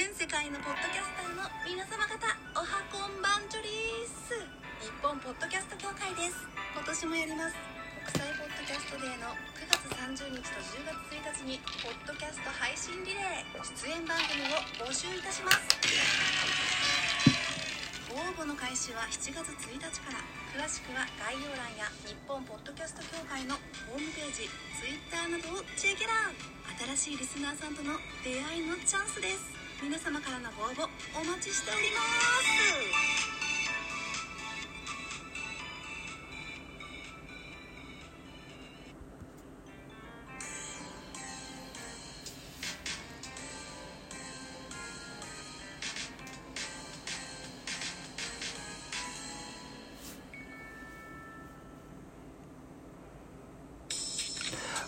全世界のポッドキャスターの皆様方おはこんばんちょりーす。日本ポッドキャスト協会です。今年もやります国際ポッドキャストデーの9月30日と10月1日にポッドキャスト配信リレー出演番組を募集いたします。応募の開始は7月1日から。詳しくは概要欄や日本ポッドキャスト協会のホームページ Twitter などをチェケラ新しいリスナーさんとの出会いのチャンスです。皆様からのご応募お待ちしております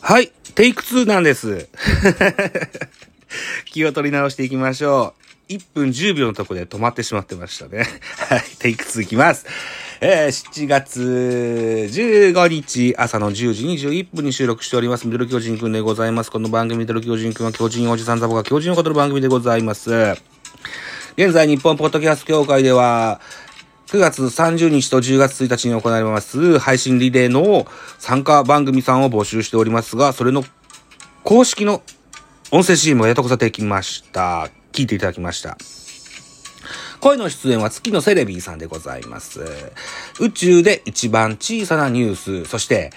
はい、テイク2なんです。気を取り直していきましょう。1分10秒のとこで止まってしまってましたね。はい、テイク2いきます。えー、7月15日朝の10時21分に収録しております。ミドル巨人くんでございます。この番組ミドル巨人くんは巨人おじさんザボが巨人を語る番組でございます。現在日本ポッドキャスト協会では、9月30日と10月1日に行われます配信リレーの参加番組さんを募集しておりますが、それの公式の音声 CM をやっとこさてきました。聞いていただきました。声の出演は月のセレビーさんでございます。宇宙で一番小さなニュース、そして、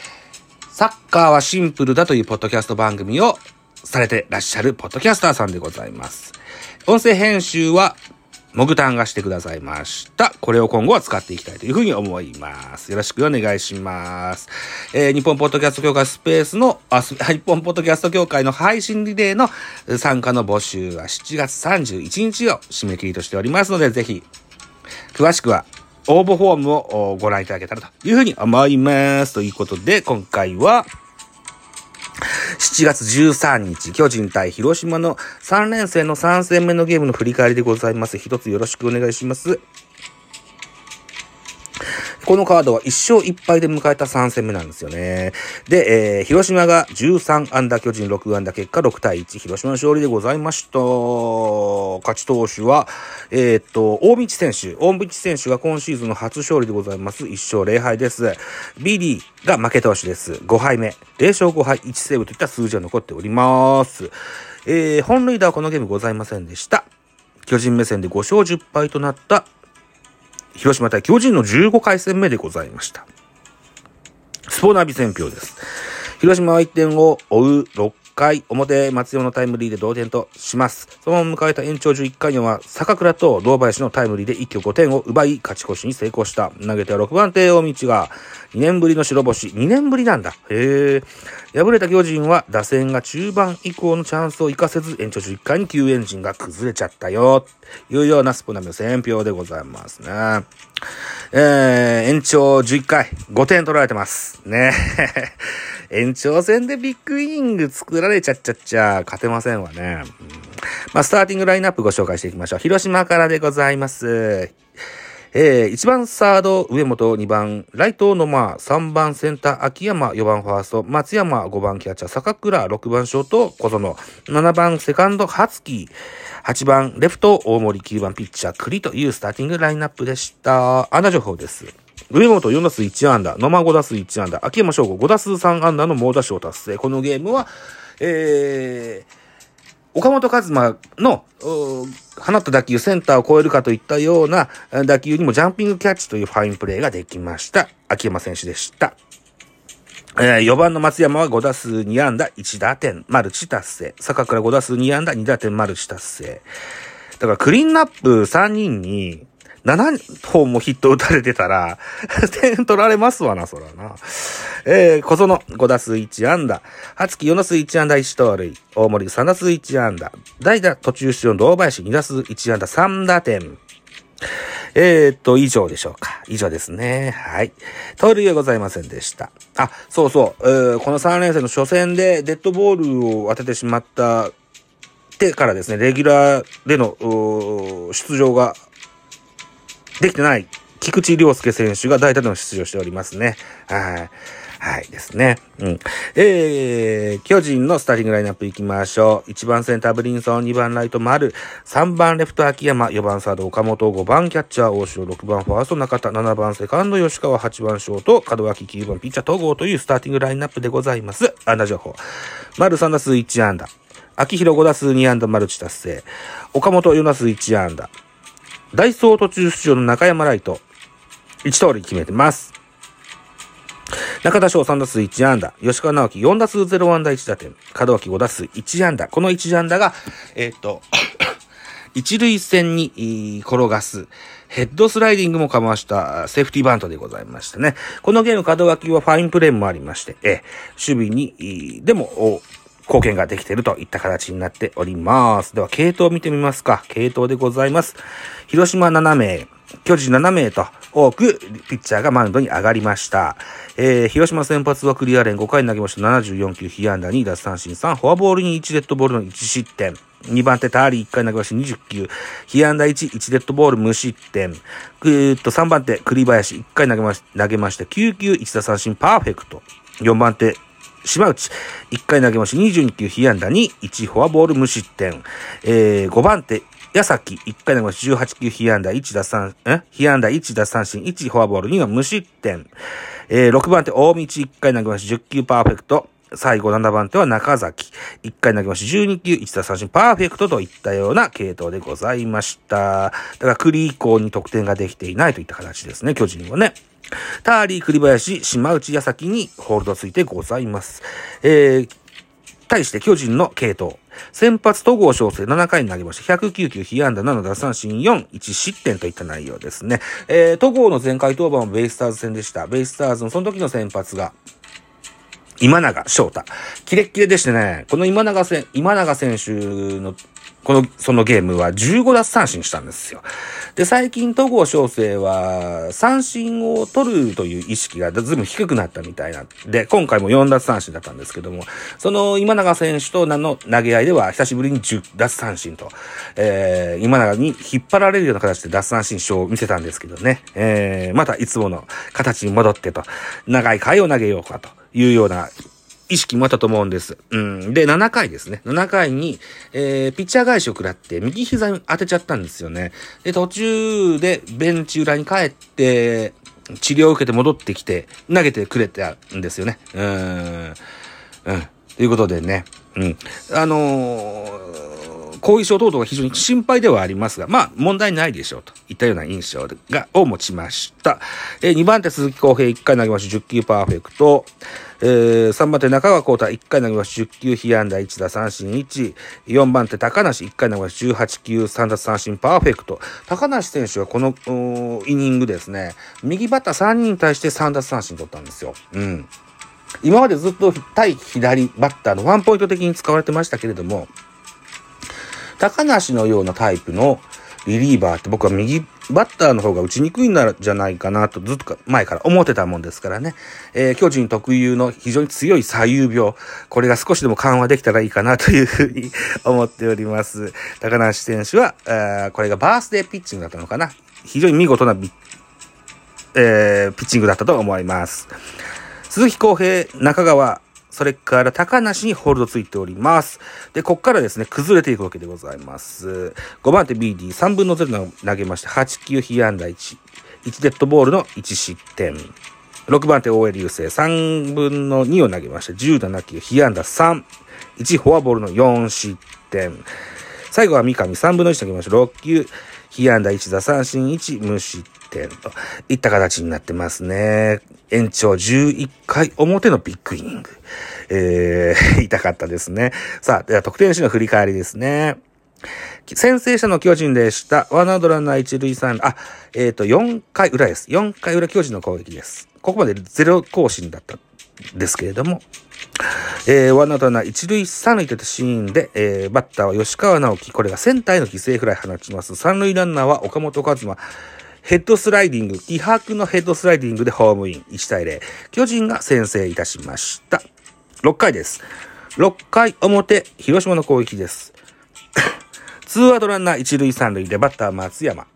サッカーはシンプルだというポッドキャスト番組をされてらっしゃるポッドキャスターさんでございます。音声編集は、モグタンがしてくださいました。これを今後は使っていきたいというふうに思います。よろしくお願いします。えー日本ポッドキャスト協会スペースの、あ、す 日本ポッドキャスト協会の配信リレーの参加の募集は7月31日を締め切りとしておりますので、ぜひ、詳しくは応募フォームをご覧いただけたらというふうに思います。ということで、今回は、7月13日、巨人対広島の3連戦の3戦目のゲームの振り返りでございます。一つよろしくお願いします。このカードは1勝1敗で迎えた3戦目なんですよね。で、えー広島が13安打、巨人6安打、結果6対1、広島の勝利でございました。勝ち投手は、えーっと、大道選手。大道選手が今シーズンの初勝利でございます。1勝0敗です。ビリーが負け投手です。5敗目。0勝5敗、1セーブといった数字が残っております。えー本塁打はこのゲームございませんでした。巨人目線で5勝10敗となった広島対巨人の15回戦目でございました。スポナビ戦表です。広島は1点を追う6回表、松山のタイムリーで同点とします。そのまま迎えた延長11回には、坂倉と堂林のタイムリーで一挙5点を奪い、勝ち越しに成功した。投げては6番手、大道が、2年ぶりの白星。2年ぶりなんだ。へえ。敗れた巨人は、打線が中盤以降のチャンスを生かせず、延長11回に救援陣が崩れちゃったよ。というようなスポナビの選票でございますね。えー、延長11回、5点取られてます。ね。延長戦でビッグイニング作られちゃっちゃっちゃ、勝てませんわね。うんまあ、スターティングラインナップご紹介していきましょう。広島からでございます。えー、1番サード、上本、2番、ライト、野間、3番センター、秋山、4番ファースト、松山、5番キャッチャー、坂倉、6番ショート、小園、7番セカンド、初木、8番レフト、大森、9番ピッチャー、栗というスターティングラインナップでした。アンダ情報です。上本4打数1安打、野間5打数1安打、秋山翔吾5打数3安打の猛打賞達成。このゲームは、えー、岡本和真の、放った打球センターを超えるかといったような打球にもジャンピングキャッチというファインプレーができました。秋山選手でした。えー4番の松山は5打数2安打1打点、マルチ達成。坂倉5打数2安打2打点、マルチ達成。だからクリーンナップ3人に7本もヒット打たれてたら、点取られますわな、そらな。えー、小園5打数1安打。初木4打数1安打1盗塁。大森3打数1安打。代打途中出場の堂林2打数1安打3打点。えー、っと、以上でしょうか。以上ですね。はい。盗塁はございませんでした。あ、そうそう。えーこの3連戦の初戦でデッドボールを当ててしまったてからですね、レギュラーでの出場ができてない菊池涼介選手が代打での出場しておりますね。はい。はいですね。うん。えー、巨人のスターティングラインナップ行きましょう。1番センターブリンソン、2番ライト丸、3番レフト秋山、4番サード岡本、5番キャッチャー大城、6番ファースト中田、7番セカンド吉川、8番ショート、門脇、9番ピッチャー東郷というスターティングラインナップでございます。安打情報。丸3打数1安打。秋広5打数2安打マルチ達成。岡本4打数1安打。ダイソー途中出場の中山ライト。1通り決めてます。中田翔3打数1安打。吉川直樹4打数0安打1打点。門脇5打数1安打。この1安打が、えー、っと、一塁線に転がす、ヘッドスライディングもかましたセーフティーバントでございましてね。このゲーム、門脇はファインプレーもありまして、え守備に、でも、貢献ができているといった形になっております。では、系統を見てみますか。系統でございます。広島7名、巨人7名と多くピッチャーがマウンドに上がりました。えー、広島先発はクリアレン5回投げました74球、被安打2奪三振3、フォアボールに1デッドボールの1失点。2番手、ターリー1回投げました20球、被安打1、1デッドボール無失点。ぐーっと3番手、栗林1回投げまし投げました9球、1打三振パーフェクト。4番手、島内、1回投げまし22球、被安打2、1フォアボール無失点。えー、5番手、矢崎、1回投げまし18球、被安打1打三、え？被安打1打三振1フォアボール2の無失点。えー、6番手、大道、1回投げまし10球パーフェクト。最後7番手は中崎。1回投げまし12球、1打三振パーフェクトといったような系統でございました。だから栗以降に得点ができていないといった形ですね、巨人はね。ターリー、栗林、島内、矢崎にホールドついてございます。えー、対して巨人の系統。先発、戸郷翔征7回に投げました。109球、被安打7、奪三振4、1失点といった内容ですね。えー、戸郷の前回登板はベイスターズ戦でした。ベイスターズのその時の先発が、今永翔太。キレッキレでしてね、この今永選、今永選手のこの、そのゲームは15奪三振したんですよ。で、最近、戸郷翔征は、三振を取るという意識がずいぶん低くなったみたいな。で、今回も4奪三振だったんですけども、その今永選手との投げ合いでは、久しぶりに10奪三振と、えー、今永に引っ張られるような形で奪三振賞を見せたんですけどね、えー、またいつもの形に戻ってと、長い回を投げようかというような意識もあったと思うんです。うん。で、7回ですね。7回に、えー、ピッチャー返しを食らって、右膝に当てちゃったんですよね。で、途中でベンチ裏に帰って、治療を受けて戻ってきて、投げてくれたんですよね。うん。うん。ということでね。うん。あのー後遺症等々が非常に心配ではありますが、まあ、問題ないでしょうといったような印象が、を持ちました。えー、2番手鈴木康平1回投げまし10球パーフェクト。えー、3番手中川幸太1回投げまし10球被安打1打三振1。4番手高梨1回投げまし18球3奪三振パーフェクト。高梨選手はこのイニングですね、右バッター3人に対して3奪三振取ったんですよ。うん。今までずっと対左バッターのワンポイント的に使われてましたけれども、高梨のようなタイプのリリーバーって僕は右バッターの方が打ちにくいんじゃないかなとずっと前から思ってたもんですからね。えー、巨人特有の非常に強い左右病。これが少しでも緩和できたらいいかなというふうに思っております。高梨選手は、あこれがバースデーピッチングだったのかな。非常に見事なえー、ピッチングだったと思います。鈴木康平、中川、それから高梨にホールドついております。で、こっからですね、崩れていくわけでございます。5番手 BD、3分の0投げまして、8球被安打1、1デッドボールの1失点。6番手 OL 優勢、3分の2を投げまして、17球被安打3、1フォアボールの4失点。最後は三上、3分の1ときましょう、6球、被安打1打三振1、無失点といった形になってますね。延長11回表のビッグイニング。えー、痛かったですね。さあ、では得点手の振り返りですね。先制者の巨人でした。ワンアウトランナー一塁三、あ、えっ、ー、と、4回裏です。4回裏巨人の攻撃です。ここまでゼロ更新だったんですけれども、えー、ワンアウトランナー一塁三塁といったシーンで、えー、バッターは吉川直樹、これがセンターへの犠牲フライ放ちます。三塁ランナーは岡本和真、ヘッドスライディング、気迫のヘッドスライディングでホームイン1対0。巨人が先制いたしました。6回です。6回表、広島の攻撃です。ツーアウトランナー一塁三塁でバッター松山。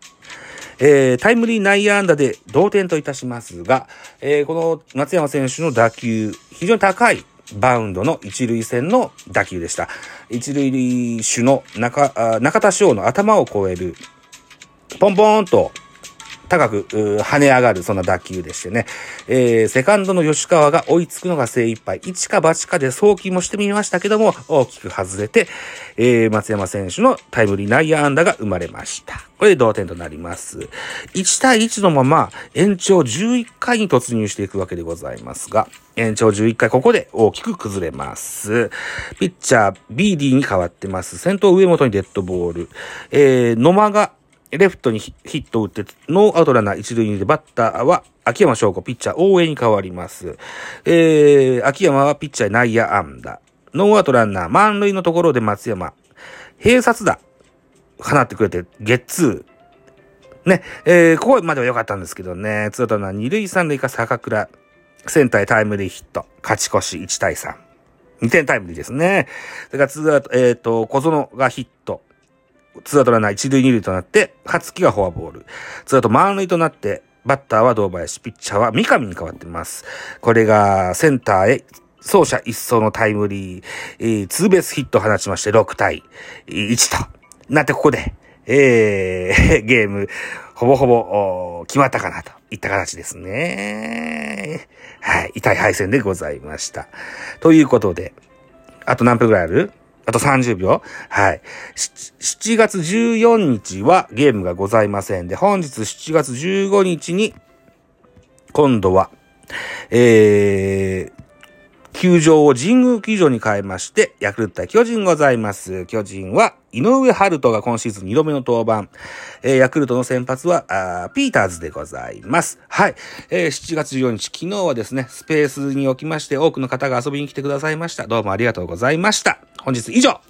えー、タイムリー内野安打で同点といたしますが、えー、この松山選手の打球、非常に高いバウンドの一塁線の打球でした。一塁手の中、中田翔の頭を越える、ポンポーンと高く跳ね上がる、そんな打球でしてね。えー、セカンドの吉川が追いつくのが精一杯。一か八かで送球もしてみましたけども、大きく外れて、えー、松山選手のタイムリー内野安打が生まれました。これで同点となります。1対1のまま延長11回に突入していくわけでございますが、延長11回ここで大きく崩れます。ピッチャー BD に変わってます。先頭上本にデッドボール。えー、野間がレフトにヒットを打って、ノーアウトランナー一塁にでバッターは秋山翔吾、ピッチャー大江に変わります。えー、秋山はピッチャー内野安打。ノーアウトランナー満塁のところで松山、併殺打、放ってくれて、ゲッツー。ね、えー、ここまでは良かったんですけどね、ツーアウトランナー二塁三塁か坂倉、センターへタイムリーヒット、勝ち越し1対3。2点タイムリーですね。それからツーアウト、えっ、ー、と、小園がヒット。ツーアウトランナー一塁二塁となって、勝木がフォアボール。ツーアウト満塁となって、バッターは堂林、ピッチャーは三上に変わっています。これがセンターへ走者一掃のタイムリー、えー、ツーベースヒットを放ちまして6対1となってここで、えー、ゲーム、ほぼほぼ決まったかなといった形ですね。はい。痛い敗戦でございました。ということで、あと何分くらいある？あと30秒はい。7月14日はゲームがございませんで、本日7月15日に、今度は、えー、球場を神宮球場に変えまして、ヤクルト対巨人ございます。巨人は、井上春人が今シーズン2度目の登板。えー、ヤクルトの先発は、あピーターズでございます。はい。えー、7月14日、昨日はですね、スペースにおきまして多くの方が遊びに来てくださいました。どうもありがとうございました。本日以上